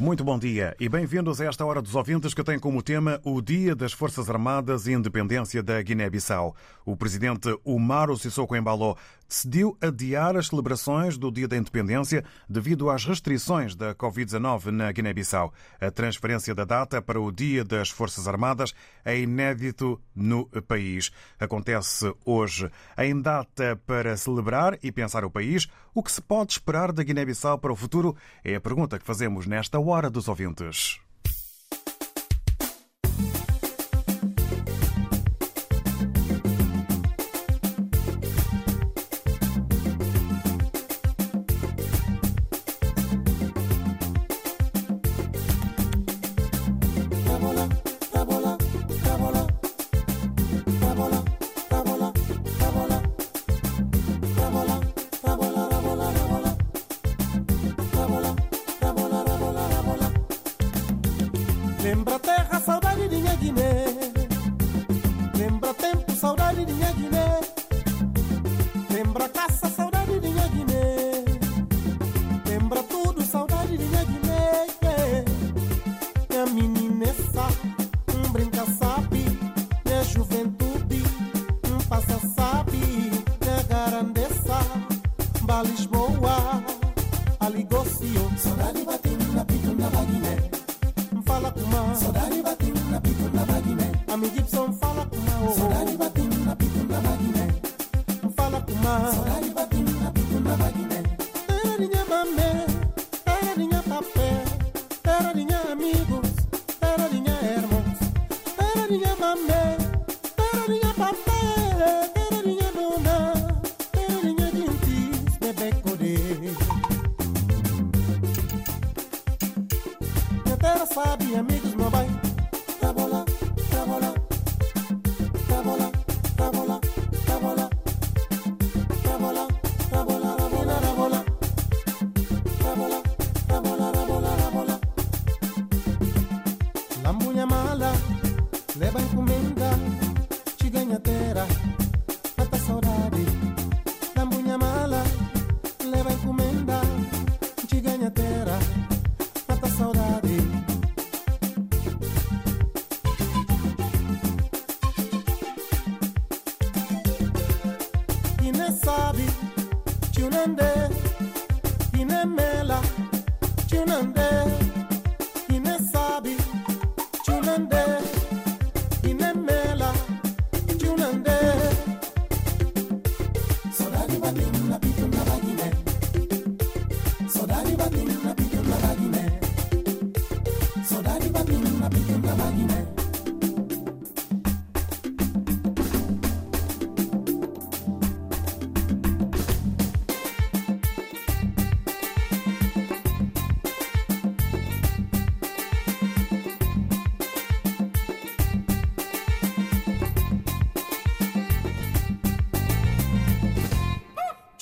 Muito bom dia e bem-vindos a esta hora dos ouvintes que tem como tema o Dia das Forças Armadas e Independência da Guiné-Bissau. O presidente Umaro Sissoko Embalo decidiu adiar as celebrações do Dia da Independência devido às restrições da Covid-19 na Guiné-Bissau. A transferência da data para o Dia das Forças Armadas é inédito no país. Acontece hoje. Em data para celebrar e pensar o país, o que se pode esperar da Guiné-Bissau para o futuro é a pergunta que fazemos nesta hora dos ouvintes.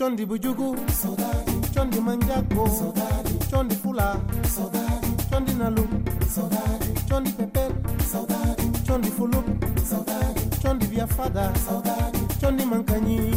Chondi bujugu, saudade. Chondi manjago, saudade. Chondi fula. Chondi nalu, saudade. Chondi pepel, saudade. Chondi fulu, saudade. Chondi viafada, saudade. Chondi mancanyi,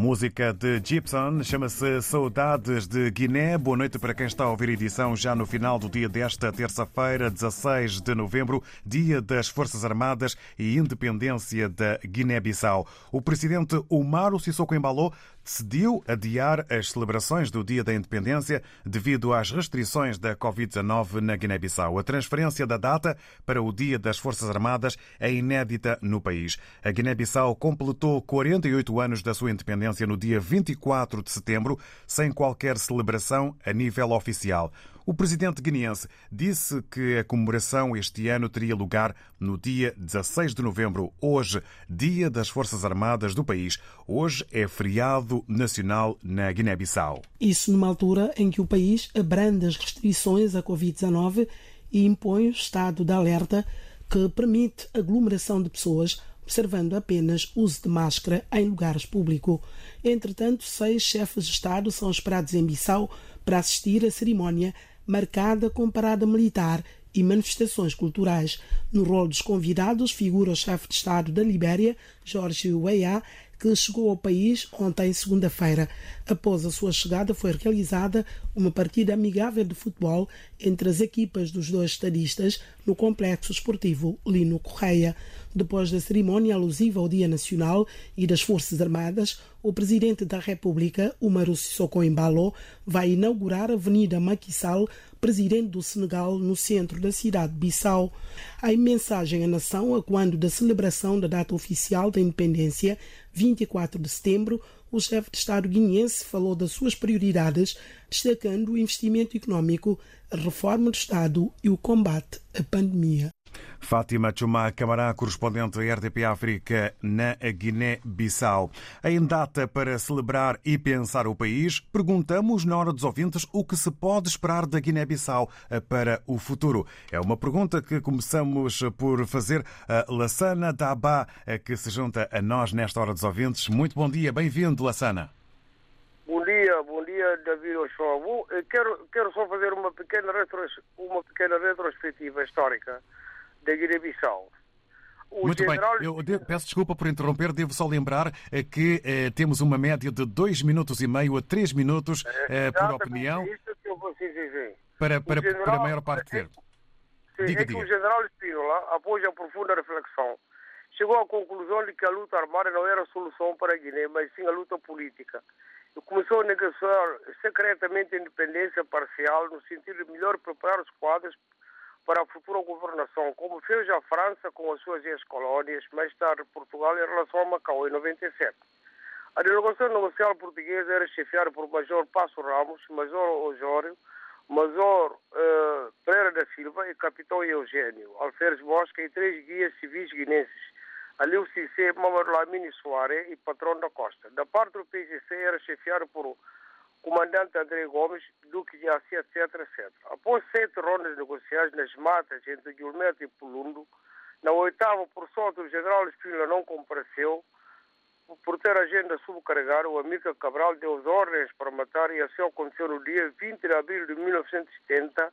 música de Gibson chama-se Saudades de Guiné. Boa noite para quem está a ouvir a edição já no final do dia desta terça-feira, 16 de novembro, dia das Forças Armadas e Independência da Guiné-Bissau. O presidente Omar Sissoko Embaló decidiu adiar as celebrações do Dia da Independência devido às restrições da Covid-19 na Guiné-Bissau. A transferência da data para o Dia das Forças Armadas é inédita no país. A Guiné-Bissau completou 48 anos da sua independência no dia 24 de setembro, sem qualquer celebração a nível oficial. O presidente guineense disse que a comemoração este ano teria lugar no dia 16 de novembro, hoje, Dia das Forças Armadas do país. Hoje é feriado nacional na Guiné-Bissau. Isso numa altura em que o país abranda as restrições à Covid-19 e impõe o estado de alerta que permite aglomeração de pessoas observando apenas uso de máscara em lugares públicos. Entretanto, seis chefes de Estado são esperados em Bissau para assistir à cerimónia marcada com parada militar e manifestações culturais. No rol dos convidados figura o chefe de Estado da Libéria, Jorge Weah, que chegou ao país ontem, segunda-feira. Após a sua chegada, foi realizada uma partida amigável de futebol entre as equipas dos dois estadistas no complexo esportivo Lino Correia. Depois da cerimónia alusiva ao Dia Nacional e das Forças Armadas, o presidente da República, Umaru Sissoko Embalo, vai inaugurar a Avenida Maquissal, presidente do Senegal, no centro da cidade de Bissau. Em mensagem à nação, a quando da celebração da data oficial da independência, 24 de setembro, o chefe de Estado guineense falou das suas prioridades, destacando o investimento econômico, a reforma do Estado e o combate à pandemia. Fátima Chumá Camará, correspondente da RDP África na Guiné-Bissau. Em data para celebrar e pensar o país, perguntamos na hora dos ouvintes o que se pode esperar da Guiné-Bissau para o futuro. É uma pergunta que começamos por fazer a Lassana Dabá, que se junta a nós nesta hora dos ouvintes. Muito bom dia, bem-vindo, Lassana. Bom dia, bom dia, David Ochoa. Quero, quero só fazer uma pequena, retros, uma pequena retrospectiva histórica da Guiné-Bissau. Muito general... bem, eu devo, peço desculpa por interromper, devo só lembrar eh, que eh, temos uma média de 2 minutos e meio a 3 minutos eh, por opinião. Isso que eu vou dizer. Para, para, general, para a maior parte tempo. Sim, diga, é diga. que o general Espínola, após a profunda reflexão, chegou à conclusão de que a luta armada não era a solução para a Guiné, mas sim a luta política. E começou a negociar secretamente a independência parcial no sentido de melhor preparar os quadros para a futura governação, como fez a França com as suas ex-colónias, mais tarde Portugal em relação a Macau em 97. A delegação negocial portuguesa era chefiada por Major Passo Ramos, Major Osório, Major uh, Pereira da Silva e Capitão Eugênio, Alferes Bosca e três guias civis guinenses, Aliu Cissé, Mamadou Lamini Soares e Patrão da Costa. Da parte do PGC era chefiado por comandante André Gomes, Duque de Assi, etc, etc. Após sete rondas negociais nas matas entre Guilherme e Pulundo, na oitava, por sorte, o general Espínola não compareceu, por ter agenda subcarregada, o Amica Cabral deu as ordens para matar e assim aconteceu no dia 20 de abril de 1970.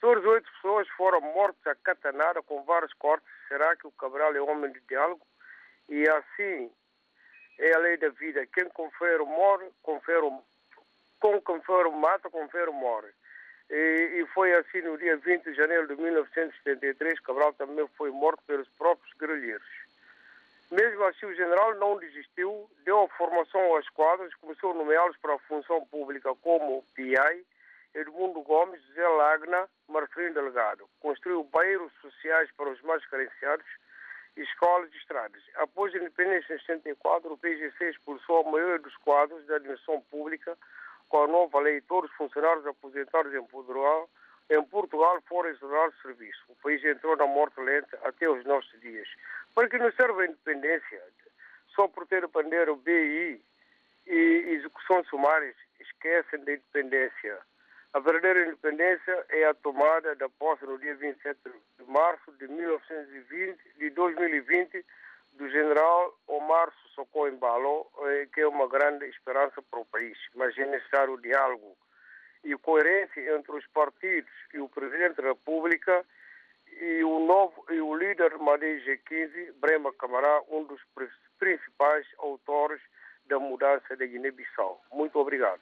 Todas oito pessoas foram mortas a catanada com vários cortes. Será que o Cabral é homem de diálogo? E assim é a lei da vida. Quem confere morre, confere o com confere mata, confere morre. E, e, foi assim no dia 20 de janeiro de 1973, Cabral também foi morto pelos próprios guerrilheiros. Mesmo assim, o general não desistiu, deu a formação aos quadros, começou a nomeá-los para a função pública como PI, Edmundo Gomes, José Lagna, Marcelino Delgado. Construiu bairros sociais para os mais carenciados, escolas e estradas. Após a independência em 74, o PGC expulsou a maioria dos quadros da administração pública com a nova lei, todos os funcionários aposentados em Portugal, em Portugal foram exonerados de serviço. O país entrou na morte lenta até os nossos dias. Para que não serve a independência? Só por ter aprender o BI e execuções sumárias, esquecem da independência. A verdadeira independência é a tomada da posse no dia 27 de março de 1920, de 2020 do general Omar Sissoko Embalo, eh, que é uma grande esperança para o país. Mas é necessário diálogo e coerência entre os partidos e o Presidente da República e o novo e o líder Madei G15, Brema Camará, um dos principais autores da mudança da Guiné-Bissau. Muito obrigado.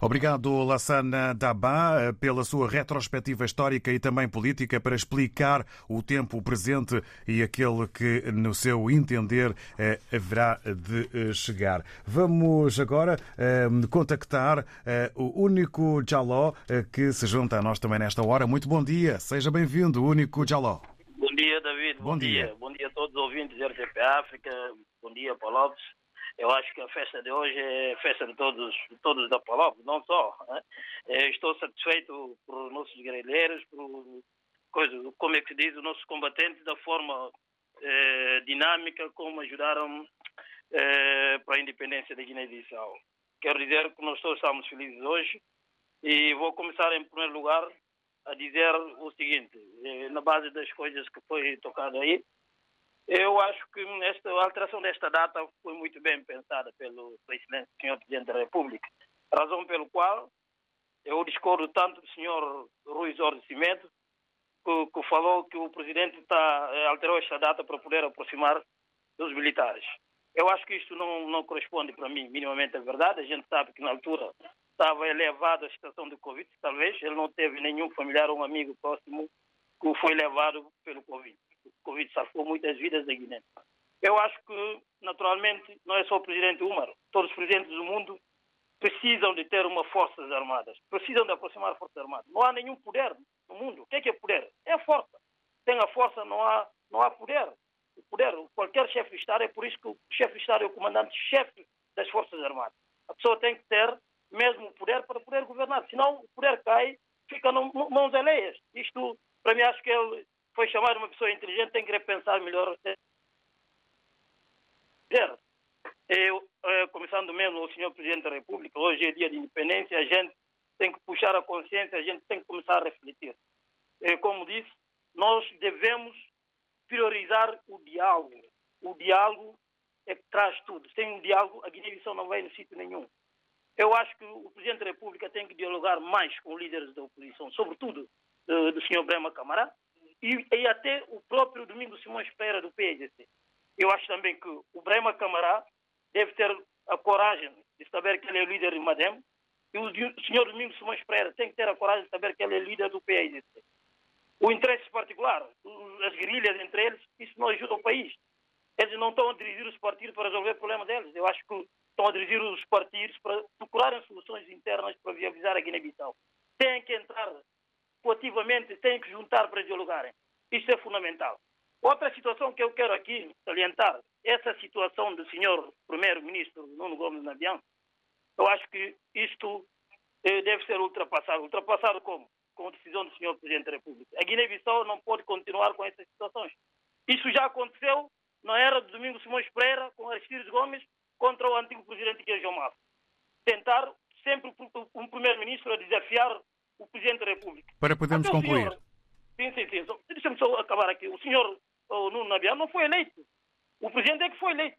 Obrigado, Lassana Dabá, pela sua retrospectiva histórica e também política para explicar o tempo presente e aquele que, no seu entender, eh, haverá de eh, chegar. Vamos agora eh, contactar o Único Jaló, que se junta a nós também nesta hora. Muito bom dia, seja bem-vindo, Único Jaló. Bom dia, David. Bom, bom dia. dia. Bom dia a todos os ouvintes da RTP África. Bom dia, Paulo Lopes. Eu acho que a festa de hoje é festa de todos, todos da Palop, não só. Né? Estou satisfeito por nossos guerrilheiros, por coisa, como é que se diz, os nossos combatentes, da forma eh, dinâmica como ajudaram eh, para a independência da Guiné-Bissau. Quero dizer que nós todos estamos felizes hoje e vou começar em primeiro lugar a dizer o seguinte, eh, na base das coisas que foi tocado aí, eu acho que esta, a alteração desta data foi muito bem pensada pelo excelente senhor Presidente da República, razão pelo qual eu discordo tanto do senhor Rui Jorge que, que, falou que o Presidente tá, alterou esta data para poder aproximar dos militares. Eu acho que isto não, não corresponde para mim minimamente à verdade. A gente sabe que na altura estava elevada a situação do Covid, talvez ele não teve nenhum familiar ou um amigo próximo que foi levado pelo Covid. Covid salvou muitas vidas da Guiné. Eu acho que, naturalmente, não é só o presidente Umar. Todos os presidentes do mundo precisam de ter uma forças armadas, precisam de aproximar forças armadas. Não há nenhum poder no mundo. O que é, que é poder? É a força. Sem a força não há, não há poder. O poder, qualquer chefe de Estado, é por isso que o chefe de Estado é o comandante-chefe das forças armadas. A pessoa tem que ter mesmo o poder para poder governar, senão o poder cai, fica em mãos alheias. Isto, para mim, acho que ele foi chamar uma pessoa inteligente, tem que pensar melhor. Eu, eh, começando mesmo o senhor Presidente da República, hoje é dia de independência, a gente tem que puxar a consciência, a gente tem que começar a refletir. Eh, como disse, nós devemos priorizar o diálogo. O diálogo é que traz tudo. Sem um diálogo, a Guiné-Bissau não vai no sítio nenhum. Eu acho que o Presidente da República tem que dialogar mais com líderes da oposição, sobretudo do, do Sr. Brema Camará, e, e até o próprio Domingo Simões Pereira do PSDC. Eu acho também que o Brema Camará deve ter a coragem de saber que ele é líder de Madem e o senhor Domingos Simões Pereira tem que ter a coragem de saber que ele é líder do PSDC. O interesse particular, as guerrilhas entre eles, isso não ajuda o país. Eles não estão a dirigir os partidos para resolver o problema deles. Eu acho que estão a dirigir os partidos para procurarem soluções internas para viabilizar a Guiné-Bissau. Têm que entrar coativamente têm que juntar para dialogarem. Isto é fundamental. Outra situação que eu quero aqui salientar, essa situação do senhor primeiro-ministro Nuno Gomes Nabian, eu acho que isto eh, deve ser ultrapassado. Ultrapassado como? Com a decisão do senhor Presidente da República. A Guiné-Bissau não pode continuar com essas situações. Isso já aconteceu na era do Domingos Simões Pereira com Aristides Gomes contra o antigo presidente Guilherme Mafra. Tentar sempre um primeiro-ministro a desafiar o Presidente da República. Para podermos Até concluir. Senhor, sim, sim, sim. Deixa-me só acabar aqui. O senhor o Nuno Nabian não foi eleito. O Presidente é que foi eleito.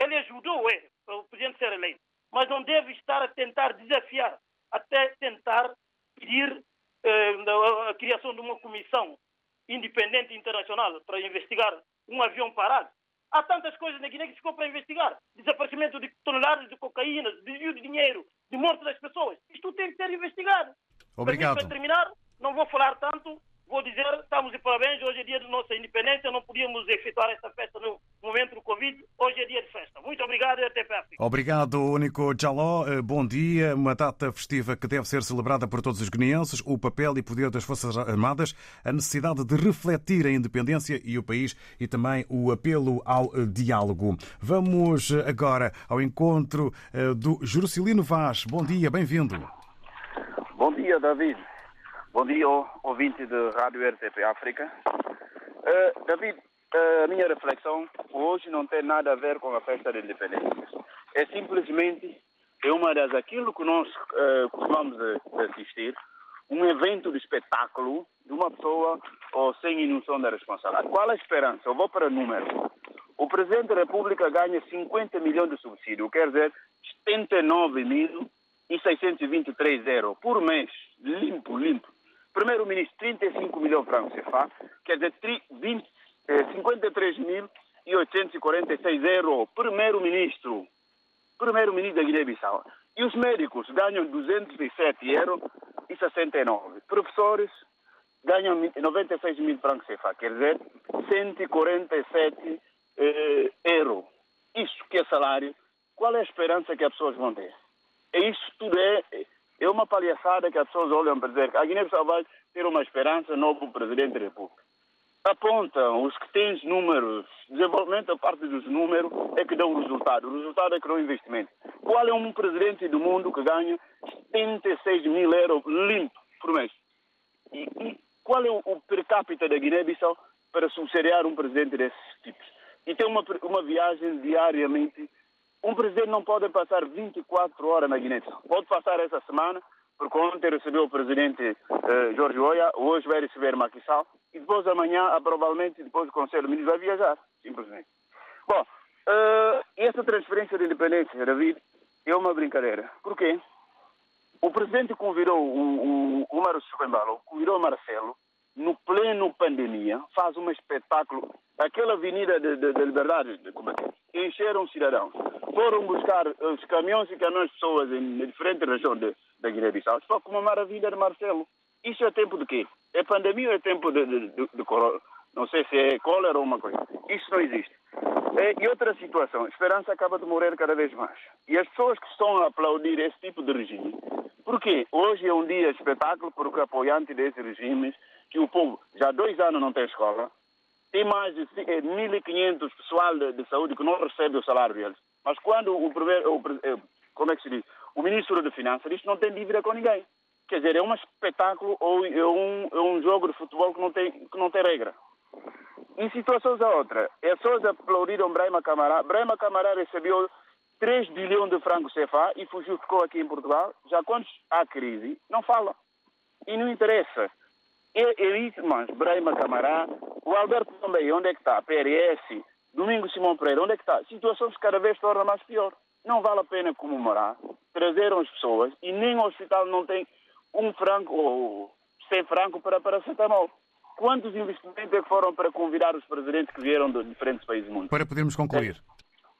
Ele ajudou é, o Presidente ser eleito. Mas não deve estar a tentar desafiar, até tentar pedir eh, a criação de uma comissão independente internacional para investigar um avião parado. Há tantas coisas na Guiné que ficou para investigar. Desaparecimento de toneladas de cocaína, desvio de dinheiro, de morte das pessoas. Isto tem que ser investigado. Obrigado. Para terminar, não vou falar tanto, vou dizer, estamos de parabéns, hoje é dia de nossa independência, não podíamos efetuar esta festa no momento do Covid, hoje é dia de festa. Muito obrigado e até perto. Obrigado, Único Jaló. Eh, bom dia. Uma data festiva que deve ser celebrada por todos os guineenses, o papel e poder das Forças Armadas, a necessidade de refletir a independência e o país e também o apelo ao eh, diálogo. Vamos eh, agora ao encontro do Jurcilino Vaz. Bom dia, bem-vindo. Dia, David. Bom dia, ouvinte de Rádio RTP África. Uh, David, uh, a minha reflexão hoje não tem nada a ver com a festa da independência. É simplesmente é uma das aquilo que nós uh, costumamos assistir, um evento de espetáculo de uma pessoa ou sem inução da responsabilidade. Qual a esperança? Eu vou para números. O Presidente da República ganha 50 milhões de subsídio, quer dizer, 79 mil e 623 euros por mês, limpo, limpo. Primeiro-Ministro, 35 milhões francos CFA, quer dizer, 20, eh, 53 mil e 846 euros. Primeiro-Ministro. primeiro-ministro da Guiné-Bissau. E os médicos ganham 207 euros e 69. Professores ganham 96 mil francos CFA, quer dizer, 147 eh, euros. Isso que é salário, qual é a esperança que as pessoas vão ter? E isso tudo é, é uma palhaçada que as pessoas olham para dizer que a Guiné-Bissau vai ter uma esperança novo presidente da República. Apontam os que têm os números, desenvolvimento a parte dos números é que dá resultado. O resultado é que dá o investimento. Qual é um presidente do mundo que ganha 76 mil euros limpo por mês? E, e qual é o, o per capita da Guiné-Bissau para subsidiar um presidente desses tipos? E tem uma, uma viagem diariamente. Um presidente não pode passar 24 horas na Guiné-Bissau. Pode passar essa semana, porque ontem recebeu o presidente uh, Jorge Oia, hoje vai receber Sall, e depois amanhã, provavelmente, depois do Conselho de Ministros, vai viajar, simplesmente. Bom, uh, essa transferência de independência, David, é uma brincadeira. Por quê? O presidente convidou o, o, o Márcio Chumbalo, convidou Marcelo, no pleno pandemia, faz um espetáculo. Aquela avenida de liberdade, de, é encheram cidadãos. Foram buscar os caminhões e caminhões de pessoas em diferentes regiões da Guiné-Bissau. Só com uma maravilha de Marcelo. Isso é tempo de quê? É pandemia ou é tempo de, de, de, de Não sei se é cólera ou uma coisa. Isso não existe. É, e outra situação, a esperança acaba de morrer cada vez mais. E as pessoas que estão a aplaudir esse tipo de regime, porque hoje é um dia espetáculo porque apoiante desses regimes que o povo já há dois anos não tem escola, tem mais de 1.500 eh, pessoal de, de, saúde que não recebe o salário deles. Mas quando o, primeiro, o, eh, como é que se diz, o ministro de Finanças diz que não tem dívida com ninguém. Quer dizer, é um espetáculo ou é um, é um jogo de futebol que não tem, que não tem regra. Em situações a outra, as pessoas aplaudiram Brahma Camará. Brahma Camará recebeu 3 bilhões de francos CFA e fugiu, ficou aqui em Portugal. Já quando há crise, não fala. E não interessa. Elite Mans, Brahma Camará, o Alberto também, onde é que está? PRS, Domingo Simão Pereira, onde é que está? Situações cada vez torna mais pior. Não vale a pena comemorar, trazeram as pessoas e nem o hospital não tem um franco ou cem franco para paracetamol. Quantos investimentos é que foram para convidar os presidentes que vieram de diferentes países do mundo? Para podermos concluir.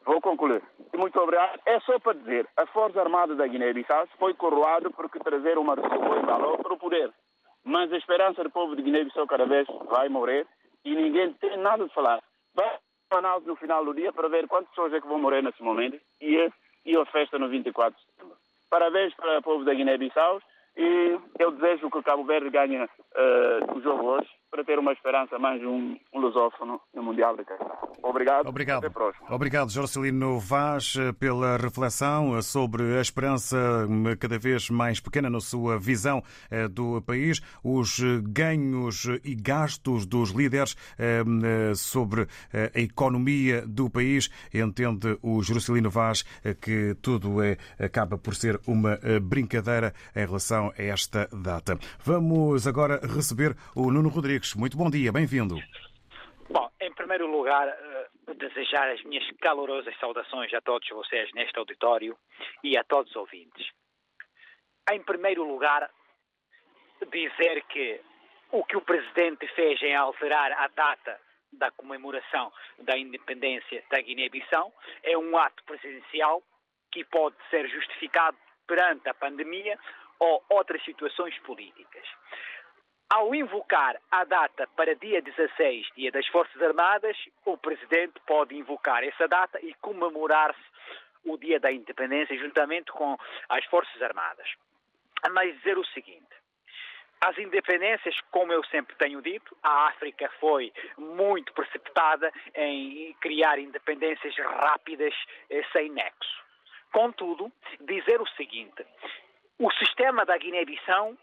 Vou concluir. Muito obrigado. É só para dizer, a Força Armada da Guiné-Bissau foi coroada porque trazeram uma pessoa para o poder. Mas a esperança do povo de Guiné-Bissau cada vez vai morrer e ninguém tem nada de falar. Vai análise no final do dia para ver quantas pessoas é que vão morrer nesse momento e, e a festa no 24 de setembro. Parabéns para o povo da Guiné-Bissau e eu desejo que o Cabo Verde ganhe uh, o jogo hoje para ter uma esperança mais um, um lusófono no Mundial de Qatar. Obrigado. Obrigado. Até próximo. Obrigado, Jorcelino Vaz, pela reflexão sobre a esperança cada vez mais pequena na sua visão eh, do país, os ganhos e gastos dos líderes hum, eh, sobre eh, a economia do país. Entende o Jorcelino Vaz que tudo é, acaba por ser uma brincadeira em relação a esta data. Vamos agora receber o Nuno Rodrigues. Muito bom dia, bem-vindo. Bom, em primeiro lugar, uh, desejar as minhas calorosas saudações a todos vocês neste auditório e a todos os ouvintes. Em primeiro lugar, dizer que o que o Presidente fez em alterar a data da comemoração da independência da Guiné-Bissau é um ato presidencial que pode ser justificado perante a pandemia ou outras situações políticas. Ao invocar a data para dia 16, dia das Forças Armadas, o Presidente pode invocar essa data e comemorar-se o dia da independência juntamente com as Forças Armadas. Mas dizer o seguinte, as independências, como eu sempre tenho dito, a África foi muito precipitada em criar independências rápidas eh, sem nexo. Contudo, dizer o seguinte: o sistema da Guiné-Bissau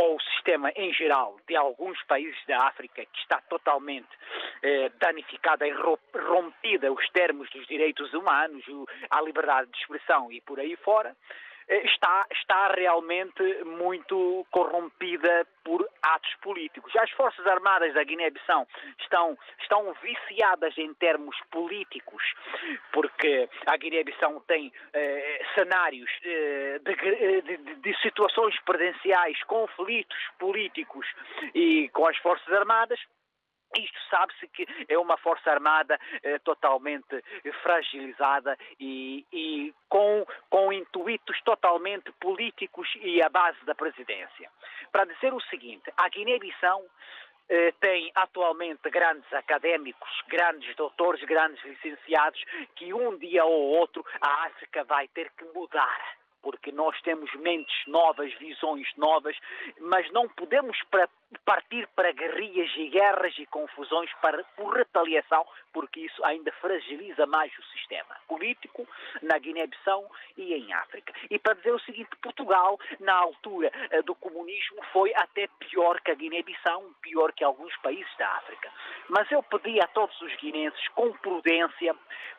ou o sistema em geral de alguns países da África que está totalmente eh, danificada e rompida os termos dos direitos humanos, a liberdade de expressão e por aí fora, está, está realmente muito corrompida por atos políticos. As Forças Armadas da Guiné-Bissau estão, estão viciadas em termos políticos, porque a Guiné-Bissau tem eh, cenários eh, de, de, de, situações presenciais, conflitos políticos e com as Forças Armadas isto sabe-se que é uma força armada eh, totalmente fragilizada e, e, com, com intuitos totalmente políticos e à base da presidência. Para dizer o seguinte, a Guiné-Bissau eh, tem atualmente grandes académicos, grandes doutores, grandes licenciados, que um dia ou outro a África vai ter que mudar porque nós temos mentes novas, visões novas, mas não podemos partir para guerrilhas e guerras e confusões para, por retaliação, porque isso ainda fragiliza mais o sistema político na Guiné-Bissau e em África. E para dizer o seguinte, Portugal, na altura eh, do comunismo, foi até pior que a Guiné-Bissau, pior que alguns países da África. Mas eu pedi a todos os guinenses, com prudência,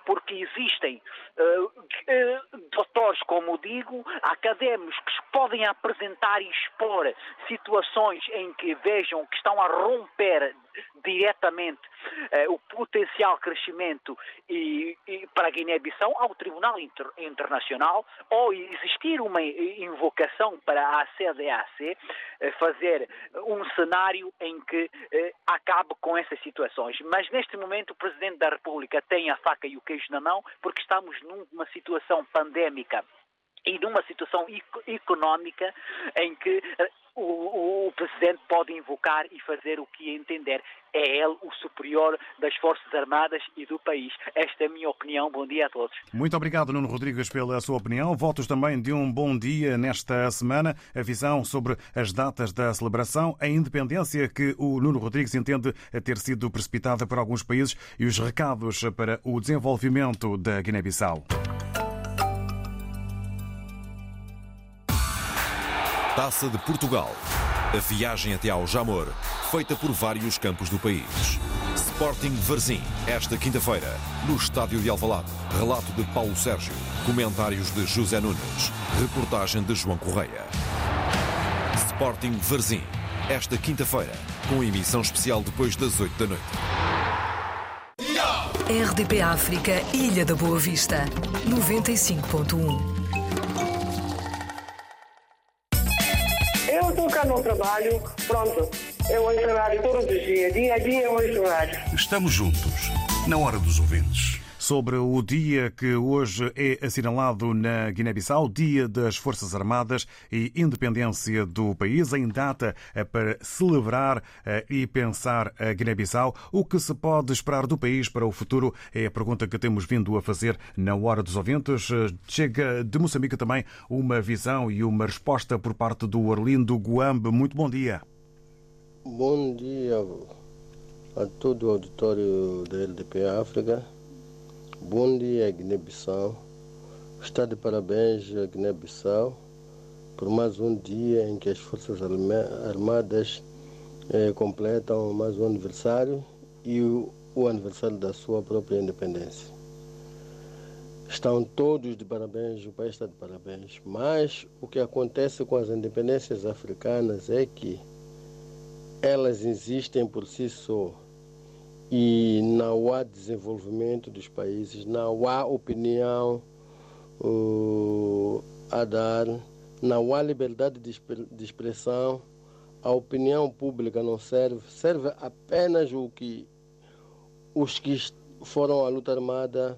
porque existem uh, uh, doutores, como digo, académicos que podem apresentar e expor situações em que vejam que estão a romper diretamente uh, o potencial crescimento e, e para a Guiné-Bissau ao Tribunal Inter Internacional ou existir uma invocação para a CDAC uh, fazer um cenário em que uh, acabe com essas situações. Mas neste momento o Presidente da República tem a faca e o queijo na mão porque estamos numa situação pandémica e numa situação económica em que o, o, Presidente pode invocar e fazer o que entender. É ele o superior das Forças Armadas e do país. Esta é a minha opinião. Bom dia a todos. Muito obrigado, Nuno Rodrigues, pela sua opinião. Votos também de um bom dia nesta semana. A visão sobre as datas da celebração, a independência que o Nuno Rodrigues entende ter sido precipitada por alguns países e os recados para o desenvolvimento da Guiné-Bissau. Taça de Portugal. A viagem até ao Jamor, feita por vários campos do país. Sporting Varzim, esta quinta-feira, no estádio de Alvalade. Relato de Paulo Sérgio, comentários de José Nunes, reportagem de João Correia. Sporting Varzim, esta quinta-feira, com emissão especial depois das 8 da noite. RDP África, Ilha da Boa Vista, 95.1. No trabalho, pronto. Eu ouço rádio todos os dias, dia a dia eu ouço rádio. Estamos juntos, na hora dos ouvintes sobre o dia que hoje é assinalado na Guiné-Bissau, Dia das Forças Armadas e Independência do país, em data para celebrar eh, e pensar a Guiné-Bissau. O que se pode esperar do país para o futuro é a pergunta que temos vindo a fazer na Hora dos Ouvintes. Chega de Moçambique também uma visão e uma resposta por parte do Orlindo Guambe. Muito bom dia. Bom dia a todo o auditório da LDP África. Bom dia, Guiné-Bissau. Está de parabéns a Guiné-Bissau por mais um dia em que as Forças Armadas eh, completam mais um aniversário e o, o aniversário da sua própria independência. Estão todos de parabéns, o país está de parabéns. Mas o que acontece com as independências africanas é que elas existem por si só e não há desenvolvimento dos países, não há opinião uh, a dar, não há liberdade de expressão, a opinião pública não serve, serve apenas o que os que foram à luta armada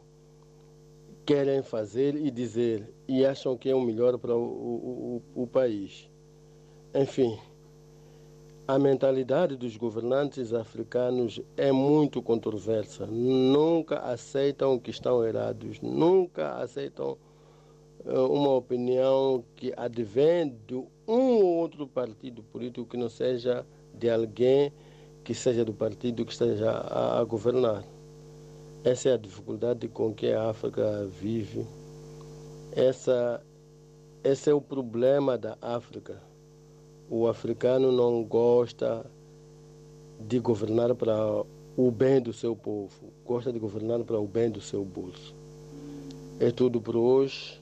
querem fazer e dizer e acham que é o melhor para o, o, o país. Enfim, a mentalidade dos governantes africanos é muito controversa. Nunca aceitam que estão errados, nunca aceitam uh, uma opinião que advém de um ou outro partido político que não seja de alguém que seja do partido que esteja a, a governar. Essa é a dificuldade com que a África vive. Essa, esse é o problema da África o africano não gosta de governar para o bem do seu povo, gosta de governar para o bem do seu bolso. É tudo por hoje.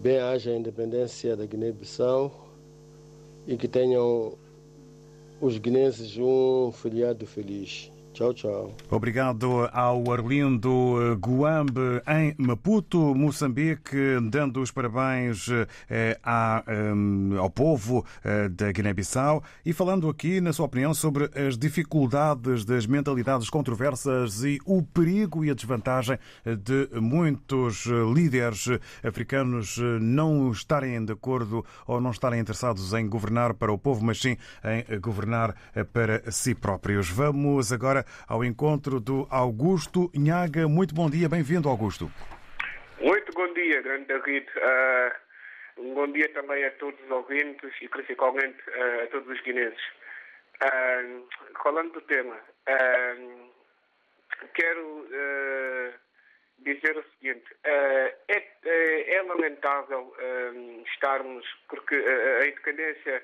Bem haja a independência da Guiné-Bissau e que tenham os guinenses um feriado feliz. Tchau. Tchau. Obrigado ao Arlindo Guambe em Maputo, Moçambique, dando os parabéns eh, à, eh, ao povo eh, da Guiné-Bissau e falando aqui, na sua opinião, sobre as dificuldades das mentalidades controversas e o perigo e a desvantagem de muitos líderes africanos não estarem de acordo ou não estarem interessados em governar para o povo, mas sim em governar para si próprios. Vamos agora ao encontro do Augusto Nhaga. Muito bom dia, bem-vindo, Augusto. Muito bom dia, grande David. Uh, um bom dia também a todos os ouvintes e principalmente uh, a todos os guineenses. Uh, falando do tema, quero dizer o seguinte: é, é, é, lamentável estarmos, porque a independência,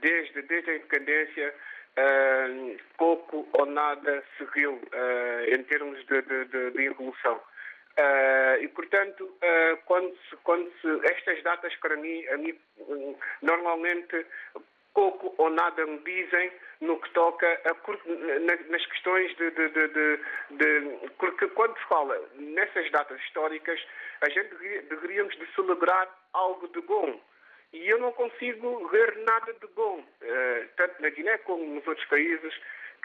desde, desde a independência, Uh, pouco ou nada se viu uh, em termos de, de, de, de evolução. Uh, e, portanto, quando, se, quando se, estas datas, para mim, a mim, normalmente pouco ou nada me dizem no que toca a, nas questões de, de, de, de, Porque quando se fala nessas datas históricas, a gente deveríamos de celebrar algo de bom e eu não consigo ver nada de bom, uh, tanto na Guiné como nos outros países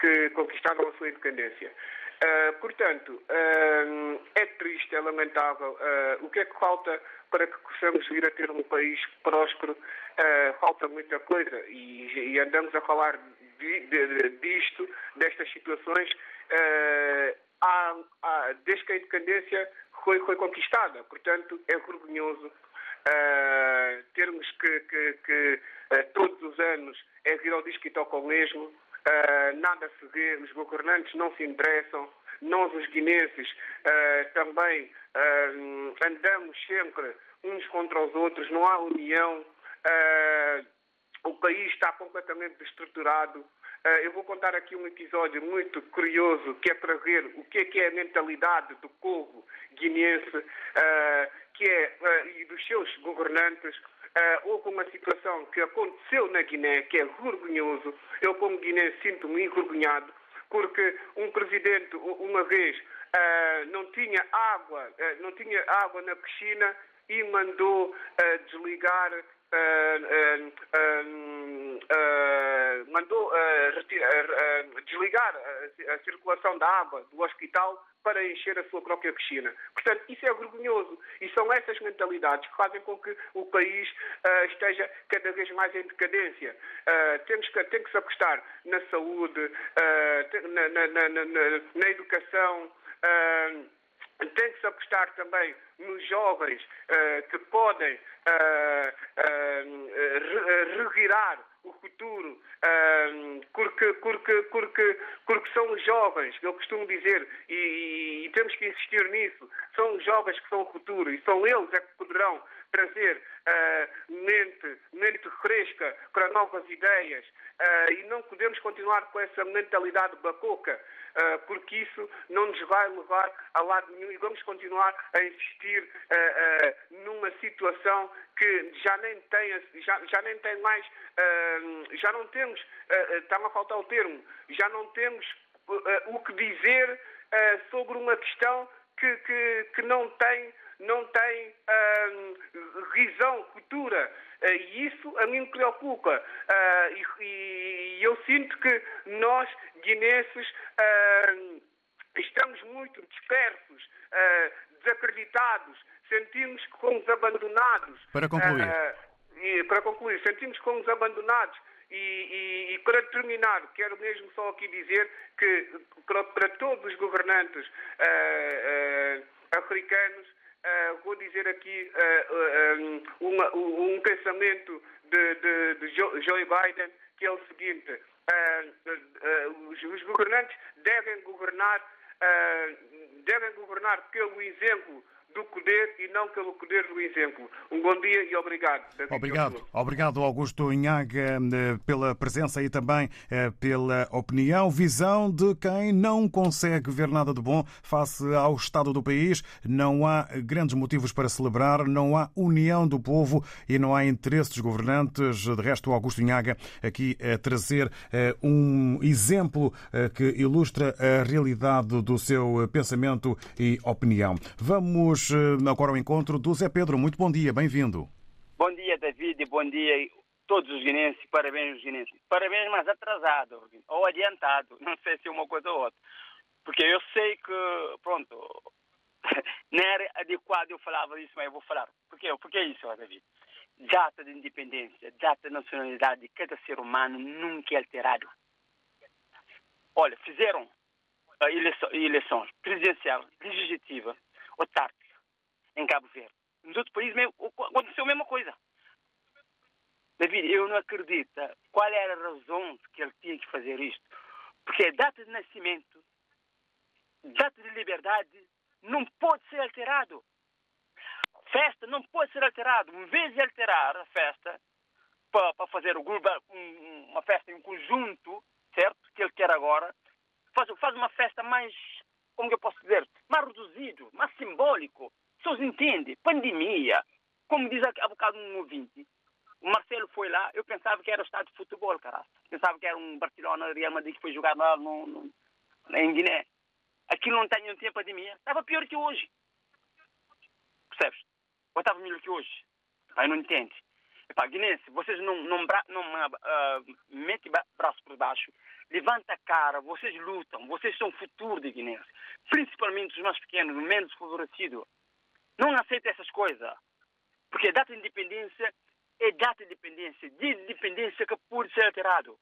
que conquistaram a sua independência. Uh, portanto, uh, é triste, é lamentável. o que é que falta para que possamos vir a ter um país próspero? falta muita coisa e, andamos a falar disto, destas situações, desde que a independência foi, foi conquistada. Portanto, é vergonhoso uh, termos que, que, que uh, todos os anos é vir ao disco e toca o mesmo, uh, nada se vê, os governantes não se interessam, nós os guinenses também andamos sempre uns contra os outros, não há união, o país está completamente destruturado. Eu vou contar aqui um episódio muito curioso que é para ver o que é, que é a mentalidade do povo guinense que é, uh, e dos seus governantes, houve uma situação que aconteceu na Guiné que é vergonhoso. Eu, como guiné, sinto-me envergonhado, porque um presidente, uma vez, não tinha água, não tinha água na piscina e mandou desligar mandou desligar a, circulação da água do hospital para encher a sua própria piscina. Portanto, isso é vergonhoso. E são essas mentalidades que fazem com que o país uh, esteja cada vez mais em decadência. Uh, temos que, tem que se apostar na saúde, uh, na, na, na, na, educação. Tem que se apostar também nos jovens que podem revirar o futuro, porque, porque, porque, porque são os jovens, eu costumo dizer, e, e, e, temos que insistir nisso, são os jovens que são o futuro e são eles é que poderão trazer uh, mente, mente fresca para novas ideias uh, e não podemos continuar com essa mentalidade bacoca, uh, porque isso não nos vai levar a lado nenhum e vamos continuar a insistir numa situação que já nem tem, já, já nem tem mais, já não temos, está-me a faltar o termo, já não temos o que dizer sobre uma questão que, que, que não tem não tem uh, visão futura. Uh, e isso a mim me preocupa. Uh, e, e, eu sinto que nós, guinenses, estamos muito dispersos, desacreditados, sentimos fomos abandonados. Para concluir. E, para concluir, sentimos fomos abandonados. E, e, e, para terminar, quero mesmo só aqui dizer que para, para todos os governantes uh, uh, africanos Uh, vou dizer aqui uh, um, uma, um, pensamento de, de, de, Joe Biden, que é o seguinte: os, os, governantes devem governar, devem governar pelo exemplo do poder e não pelo poder do exemplo. Um bom dia e obrigado. Obrigado, obrigado Augusto Inhaga eh, pela presença e também eh, pela opinião, visão de quem não consegue ver nada de bom face ao estado do país. Não há grandes motivos para celebrar, não há união do povo e não há interesse dos governantes. De resto, Augusto Inhaga aqui a trazer eh, um exemplo que ilustra a realidade do seu pensamento e opinião. Vamos agora ao encontro do Zé Pedro. Muito bom dia, bem-vindo. Bom dia, David, bom dia todos os guinenses, parabéns aos guinenses. Parabéns, mas atrasado ou adiantado, não sei se é uma coisa ou outra. Porque eu sei que, pronto, não era adequado eu falava isso, mas eu vou falar. Por quê? Porque é isso, David. Data de independência, data de nacionalidade de cada ser humano nunca é alterado. Olha, fizeram eleições presidencial, legislativa, autárquica, em Cabo Verde. Nos outros países aconteceu a mesma coisa. David, eu não acredito qual era a razão que ele tinha que fazer isto. Porque a data de nascimento, data de liberdade, não pode ser alterado. Festa não pode ser alterado. Em vez de alterar a festa para, para fazer o grupo, uma festa em conjunto, certo? Que ele quer agora, faz, faz uma festa mais, como eu posso dizer, mais reduzido, mais simbólico. Pessoas entendem. Pandemia. Como diz há bocado um ouvinte, o Marcelo foi lá, eu pensava que era o estado de futebol, cara. Pensava que era um Barcelona Real Madrid que foi jogar lá no, no, em Guiné. Aquilo não tem um tempo a pandemia. Estava pior que hoje. Percebes? Ou estava melhor que hoje? Aí não entende. Epá, guinense, vocês não, não, não uh, metem braço por baixo, levanta a cara, vocês lutam, vocês são o futuro de Guiné. Principalmente os mais pequenos, os menos favorecidos. Não aceitem essas coisas. Porque a data de independência é data de independência. De independência que pode ser alterado.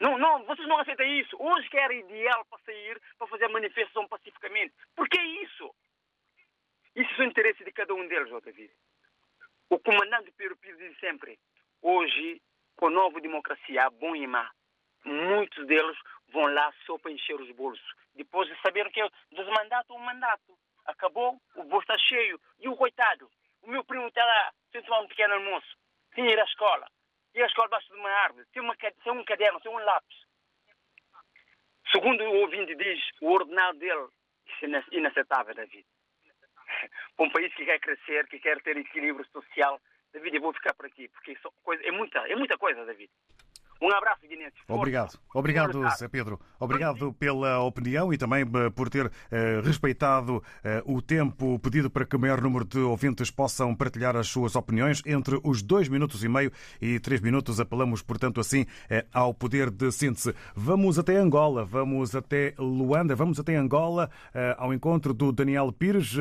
Não, não, vocês não aceitam isso. Hoje que era ideal para sair, para fazer a manifestação pacificamente. Por que isso? Isso é o interesse de cada um deles, David. O comandante Pedro Pires diz sempre, hoje, com a nova democracia, bom e má, muitos deles vão lá só para encher os bolsos. Depois de saber que é desmandato um mandato. Acabou, o bolso está cheio. E o coitado? O meu primo está lá, sem tomar um pequeno almoço. Tinha ir à escola. Ir à escola debaixo de uma árvore. Tem, uma, um caderno, tem um lápis. Segundo o ouvinte diz, o ordenado dele é inaceitável, David. Para um país que quer crescer, que quer ter equilíbrio social, David, eu vou ficar por aqui, porque é muita, é muita coisa, David. Um abraço, Guinense. Obrigado. Obrigado, Zé Pedro. Obrigado pela opinião e também eh, por ter uh, respeitado uh, o tempo pedido para que o maior número de ouvintes possam partilhar as suas opiniões. Entre os dois minutos e meio e três minutos, apelamos, portanto, assim, ao poder de síntese. Vamos até Angola, vamos até Luanda, vamos até Angola, ao encontro do Daniel Pires,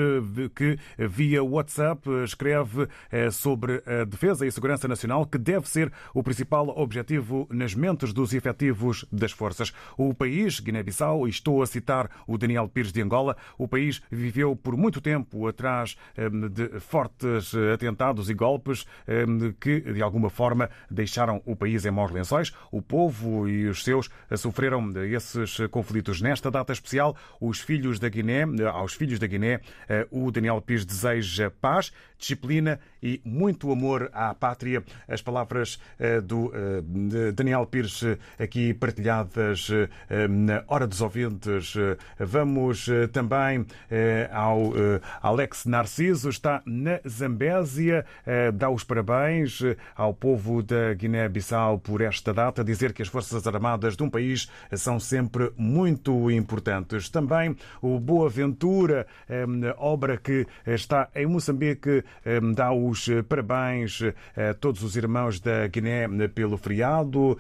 que via WhatsApp escreve sobre a defesa e segurança nacional, que deve ser o principal objetivo nas mentes dos efetivos das forças. O país, Guiné-Bissau, estou a citar o Daniel Pires de Angola, o país viveu por muito tempo atrás hum, de fortes atentados e golpes hum, que, de alguma forma, deixaram o país em maus lençóis. O povo e os seus sofreram esses conflitos. Nesta data especial, os filhos da Guiné, aos filhos da Guiné, eh, o Daniel Pires deseja paz, disciplina e muito amor à pátria. As palavras eh, do eh, Daniel Pires aqui partilhadas eh, na Hora dos Ouvintes. Vamos também ao Alex Narciso, está na Zambésia, dá os parabéns ao povo da Guiné-Bissau por esta data, dizer que as Forças Armadas de um país são sempre muito importantes. Também o Boa Ventura, obra que está em Moçambique, dá os parabéns a todos os irmãos da Guiné pelo feriado.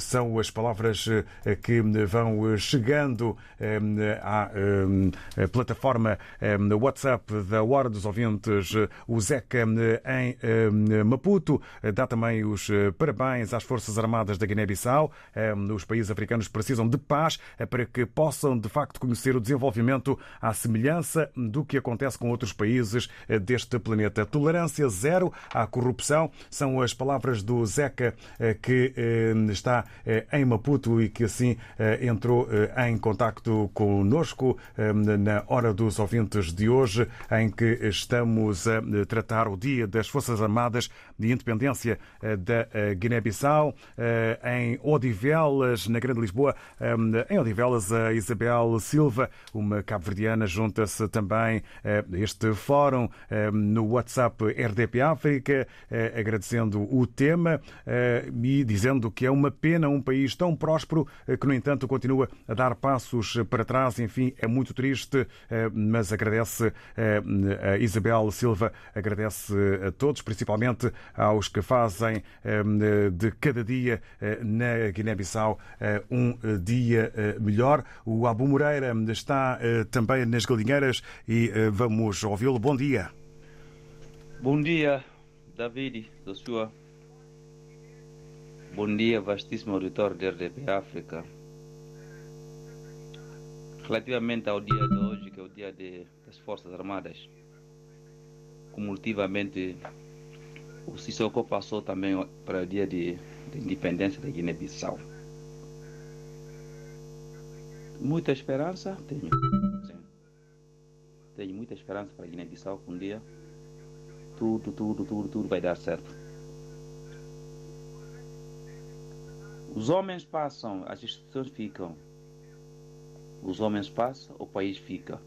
São as palavras que vão chegando à plataforma WhatsApp da Hora dos Ouvintes. O Zeca em Maputo dá também os parabéns às Forças Armadas da Guiné-Bissau. Os países africanos precisam de paz para que possam, de facto, conhecer o desenvolvimento à semelhança do que acontece com outros países deste planeta. Tolerância zero à corrupção são as palavras do Zeca, que está em Maputo e que assim entrou em contacto conosco na hora dos ouvintes de hoje, em que estamos a tratar o Dia das Forças Armadas de Independência da Guiné-Bissau, em Odivelas, na Grande Lisboa. Em Odivelas, a Isabel Silva, uma cabo-verdiana, junta-se também a este fórum no WhatsApp RDP África, agradecendo o tema e dizendo que é uma pena um país tão próspero que, no entanto, continua a dar passos para trás. Enfim, é muito triste, mas agradece a Isabel Silva, agradece a todos, principalmente aos que fazem de cada dia na Guiné-Bissau um dia melhor. O Abu Moreira está também nas galinheiras e vamos ouvi-lo. Bom dia. Bom dia, David, da sua. Bom dia, vastíssimo auditório de RDP África. Relativamente ao dia de hoje, que é o dia de, das Forças Armadas, cumulativamente o Sissoko passou também para o dia de, de independência da Guiné-Bissau. Muita esperança, tenho. Sim. Tenho muita esperança para a Guiné-Bissau um dia tudo, tudo, tudo, tudo vai dar certo. Os homens passam, as instituições ficam. Os homens passam, o país fica.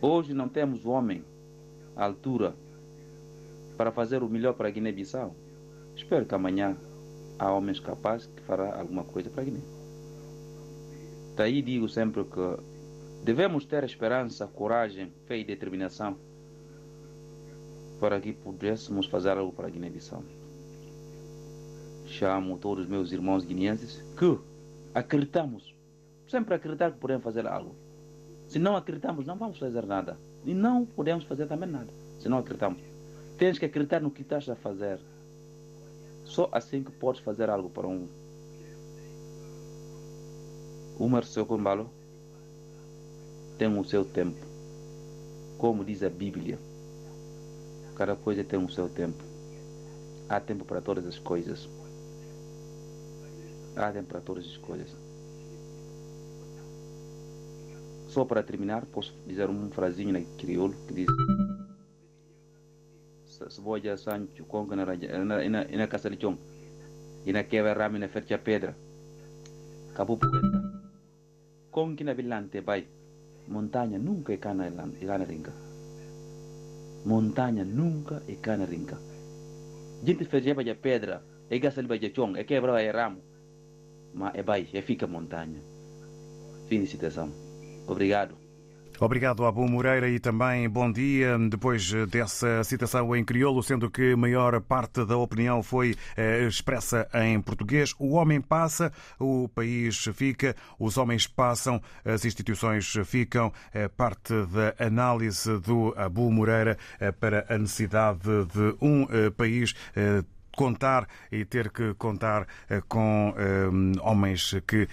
Hoje não temos homem à altura para fazer o melhor para a Guiné-Bissau. Espero que amanhã há homens capazes que fará alguma coisa para a Guiné. Daí digo sempre que devemos ter esperança, coragem, fé e determinação para que pudéssemos fazer algo para a Guiné-Bissau. Chamo todos os meus irmãos guineenses que acreditamos, sempre acreditar que podemos fazer algo. Se não acreditamos, não vamos fazer nada. E não podemos fazer também nada, se não acreditamos. Tens que acreditar no que estás a fazer. Só assim que podes fazer algo para um. O Marcelo Combalo tem o seu tempo. Como diz a Bíblia. Cada coisa tem o seu tempo. Há tempo para todas as coisas. Há tempo para todas as coisas. Só para terminar, posso dizer uma frasinha na crioulo que diz Seboja Sancho Conga na casa de chão e na quebra rami na fercha pedra. Cabo Puguenta. Conga na bilante vai. Montanha nunca é cana cana ringa. Montanha nunca é cana ringa. Gente fercha vai pedra. E ali vai chão, é quebra vai ramo. Mas é vai, é fica montanha. Fim de citação. Obrigado. Obrigado, Abu Moreira, e também bom dia. Depois dessa citação em crioulo, sendo que a maior parte da opinião foi eh, expressa em português, o homem passa, o país fica, os homens passam, as instituições ficam. É parte da análise do Abu Moreira eh, para a necessidade de um eh, país contar e ter que contar com homens que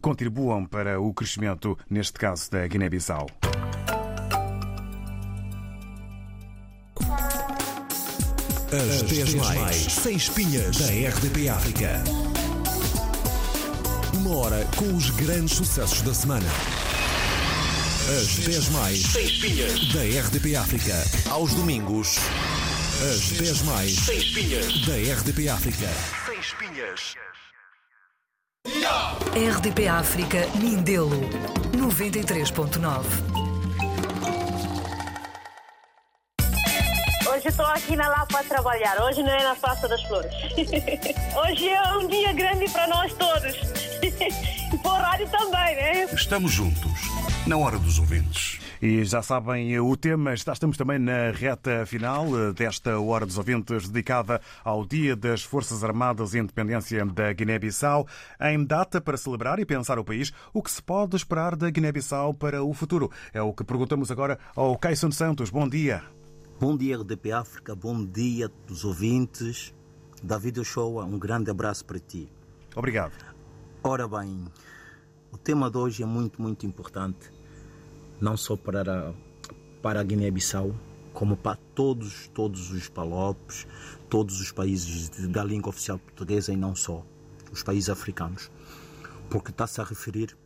contribuam para o crescimento, neste caso, da Guiné-Bissau. As 10 mais, sem espinhas, da RDP África. Uma hora com os grandes sucessos da semana. As 10 mais, sem espinhas, da RDP África. Aos domingos. As 10 mais Sem espinhas da RDP África. Sem espinhas. RDP África Mindelo 93.9 Hoje estou aqui na Lapa a trabalhar. Hoje não é na Praça das Flores. Hoje é um dia grande para nós todos. E para o rádio também, né? Estamos juntos, na hora dos ouvintes. E já sabem o tema, estamos também na reta final desta Hora dos Ouvintes, dedicada ao Dia das Forças Armadas e Independência da Guiné-Bissau, em data para celebrar e pensar o país, o que se pode esperar da Guiné-Bissau para o futuro. É o que perguntamos agora ao Caisson Santos. Bom dia. Bom dia, RDP África, bom dia dos ouvintes. David Ochoa, um grande abraço para ti. Obrigado. Ora bem, o tema de hoje é muito, muito importante não só para, para a Guiné-Bissau, como para todos, todos os palopes, todos os países da língua oficial portuguesa e não só, os países africanos. Porque está-se a referir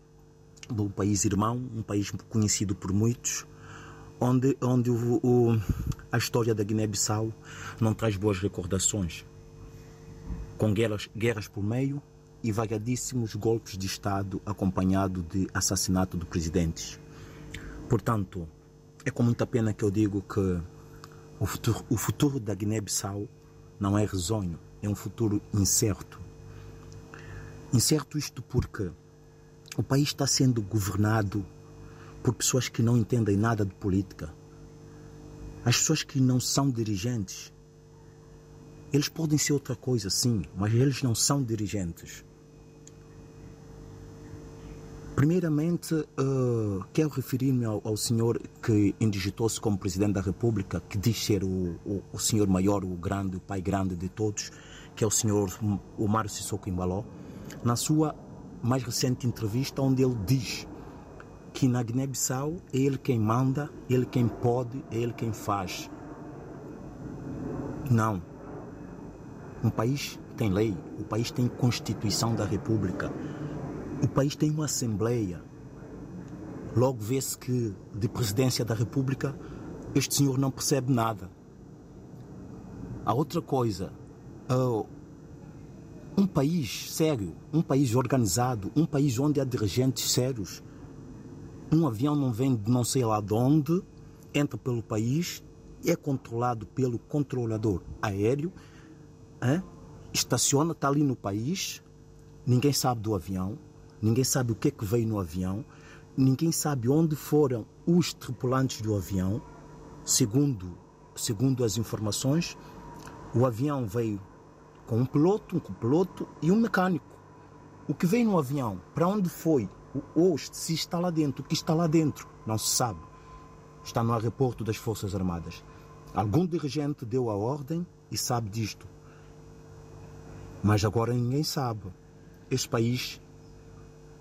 do país irmão, um país conhecido por muitos, onde, onde o, o, a história da Guiné-Bissau não traz boas recordações, com guerras, guerras por meio e variadíssimos golpes de Estado acompanhado de assassinato de presidentes. Portanto, é com muita pena que eu digo que o futuro, o futuro da Guiné-Bissau não é risonho, é um futuro incerto. Incerto isto porque o país está sendo governado por pessoas que não entendem nada de política. As pessoas que não são dirigentes. Eles podem ser outra coisa, sim, mas eles não são dirigentes. Primeiramente, uh, quero referir-me ao, ao, senhor que indigitou-se como Presidente da República, que diz ser o, o, o, senhor maior, o grande, o pai grande de todos, que é o senhor Omar Sissoko Imbaló, na sua mais recente entrevista, onde ele diz que na Guiné-Bissau é ele quem manda, ele quem pode, é ele quem faz. Não. Um país tem lei, o país tem Constituição da República o país tem uma Assembleia. Logo vê-se que de presidência da República este senhor não percebe nada. A outra coisa, uh, um país sério, um país organizado, um país onde há dirigentes sérios, um avião não vem de não sei lá de onde, entra pelo país, é controlado pelo controlador aéreo, estaciona, está ali no país, ninguém sabe do avião, ninguém sabe o que é que veio no avião, ninguém sabe onde foram os tripulantes do avião. Segundo, segundo as informações, o avião veio com um piloto, um copiloto e um mecânico. O que veio no avião, para onde foi, ou se está lá dentro, o que está lá dentro, não se sabe. Está no aeroporto das Forças Armadas. Algum dirigente deu a ordem e sabe disto. Mas agora ninguém sabe. Este país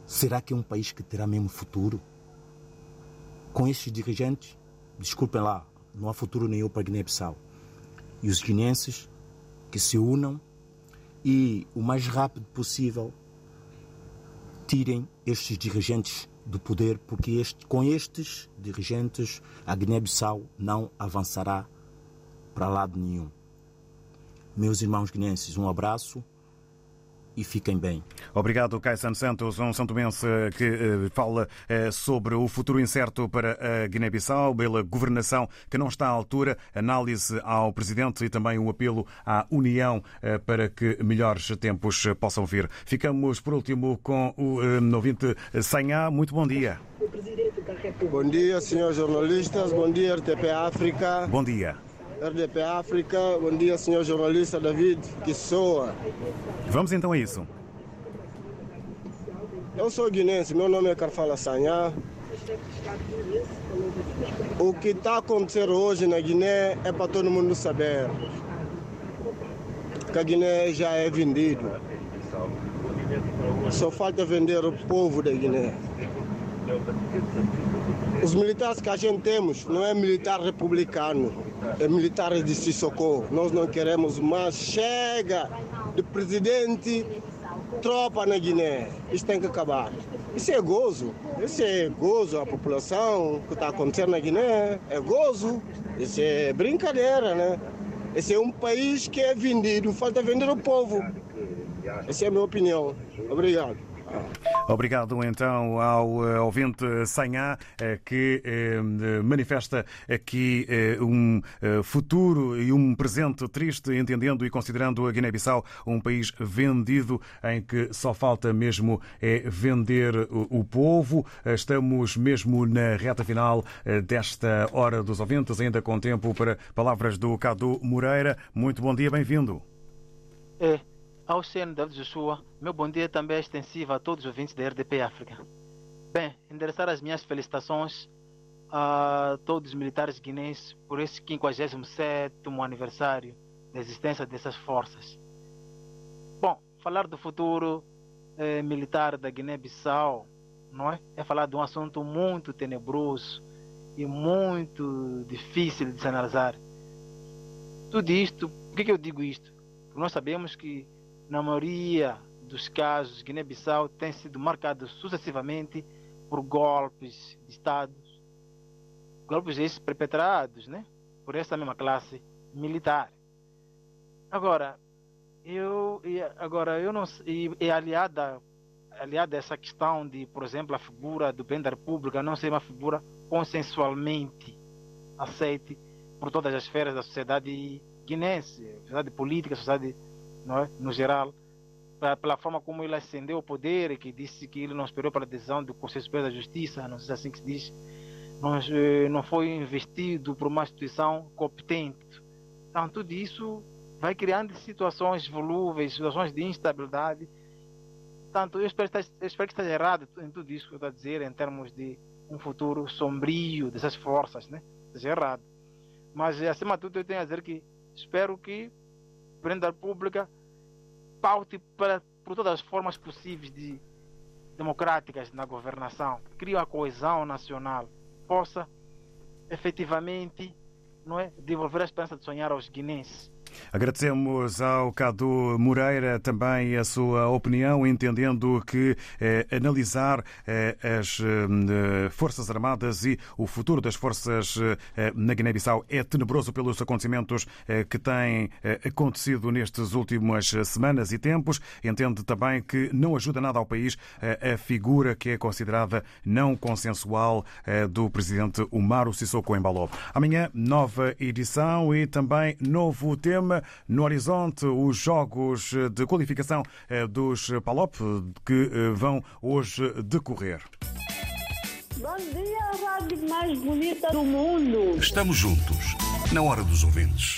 Será que é um país que terá mesmo futuro? Com estes dirigentes, desculpem lá, não há futuro nenhum para Guiné-Bissau. E os guinenses que se unam e o mais rápido possível tirem estes dirigentes do poder, porque este, com estes dirigentes a Guiné-Bissau não avançará para lado nenhum. Meus irmãos guinenses, um abraço e fiquem bem. Obrigado, Caissan Santos, um santomense que eh, fala eh, sobre o futuro incerto para a Guiné-Bissau, pela governação que não está à altura, análise ao Presidente e também um apelo à União eh, para que melhores tempos possam vir. Ficamos, por último, com o ouvinte Sanhá. Muito bom dia. Bom dia, senhores jornalistas. Bom dia, RTP África. Bom dia. RDP África. Bom dia, senhor jornalista David que soa. Vamos então a isso. Eu sou guinense, meu nome é Carfala Sanhá. O que está acontecendo hoje na Guiné é para todo mundo saber que a Guiné já é vendido. Só falta vender o povo da Guiné. Os militares que a gente temos não é militar republicano, é militares de Sissoko. Nós não queremos mais. Chega de presidente, tropa na Guiné. Isso tem que acabar. Isso é gozo. Isso é gozo. A população que está acontecendo na Guiné é gozo. Isso é brincadeira, né? Esse é um país que é vendido, falta vender o povo. Essa é a minha opinião. Obrigado. Obrigado então ao eh, ouvinte Sanhá, eh, que eh, manifesta aqui um futuro e um presente triste, entendendo e considerando a Guiné-Bissau um país vendido, em que só falta mesmo é vender o povo. Estamos mesmo na reta final desta Hora dos Ouvintes, ainda com tempo para palavras do Cadu Moreira. Muito bom dia, bem-vindo. É. Ao Seno David Joshua, meu bom dia também é extensivo a todos os ouvintes da RDP África. Bem, endereçar as minhas felicitações a todos os militares guinenses por esse 57 aniversário da existência dessas forças. Bom, falar do futuro eh, militar da Guiné-Bissau, não é? É falar de um assunto muito tenebroso e muito difícil de se analisar. Tudo isto, por que, que eu digo isto? Porque nós sabemos que na maioria dos casos, Guiné-Bissau tem sido marcado sucessivamente por golpes de Estado, golpes esses perpetrados né, por essa mesma classe militar. Agora, eu, agora, eu não e, e aliada, aliada a essa questão de, por exemplo, a figura do presidente da República não ser uma figura consensualmente aceite por todas as esferas da sociedade guinense, sociedade política, sociedade não é, no geral, pela forma como ele ascendeu ao poder, que disse que ele não esperou para a decisão do Conselho Superior da Justiça, não sei se é assim que se diz, não, eh, não foi investido por uma instituição competente. Então, tudo isso vai criando situações volúveis, situações de instabilidade. Tanto eu espero, eu espero que esteja errado em tudo isso que eu estou a dizer, em termos de um futuro sombrio dessas forças, né? Esteja errado. Mas, acima de tudo, eu tenho a dizer que espero que a Presidente da República paute para, por todas as formas possíveis de democráticas na governação, crie a coesão nacional, possa efetivamente não é, devolver a esperança de sonhar aos guinenses. Agradecemos ao Cadu Moreira também a sua opinião, entendendo que eh, analisar eh, as eh, Forças Armadas e o futuro das forças eh, na Guiné-Bissau é tenebroso pelos acontecimentos eh, que têm eh, acontecido nestas últimas semanas e tempos. Entende também que não ajuda nada ao país a figura que é considerada não consensual do presidente Umaro Sissoko Embaló. Amanhã, nova edição e também novo tema No horizonte, os jogos de qualificação eh, dos Palop que eh, vão hoje decorrer. Bom dia, a rádio mais bonita do mundo. Estamos juntos, na hora dos ouvintes.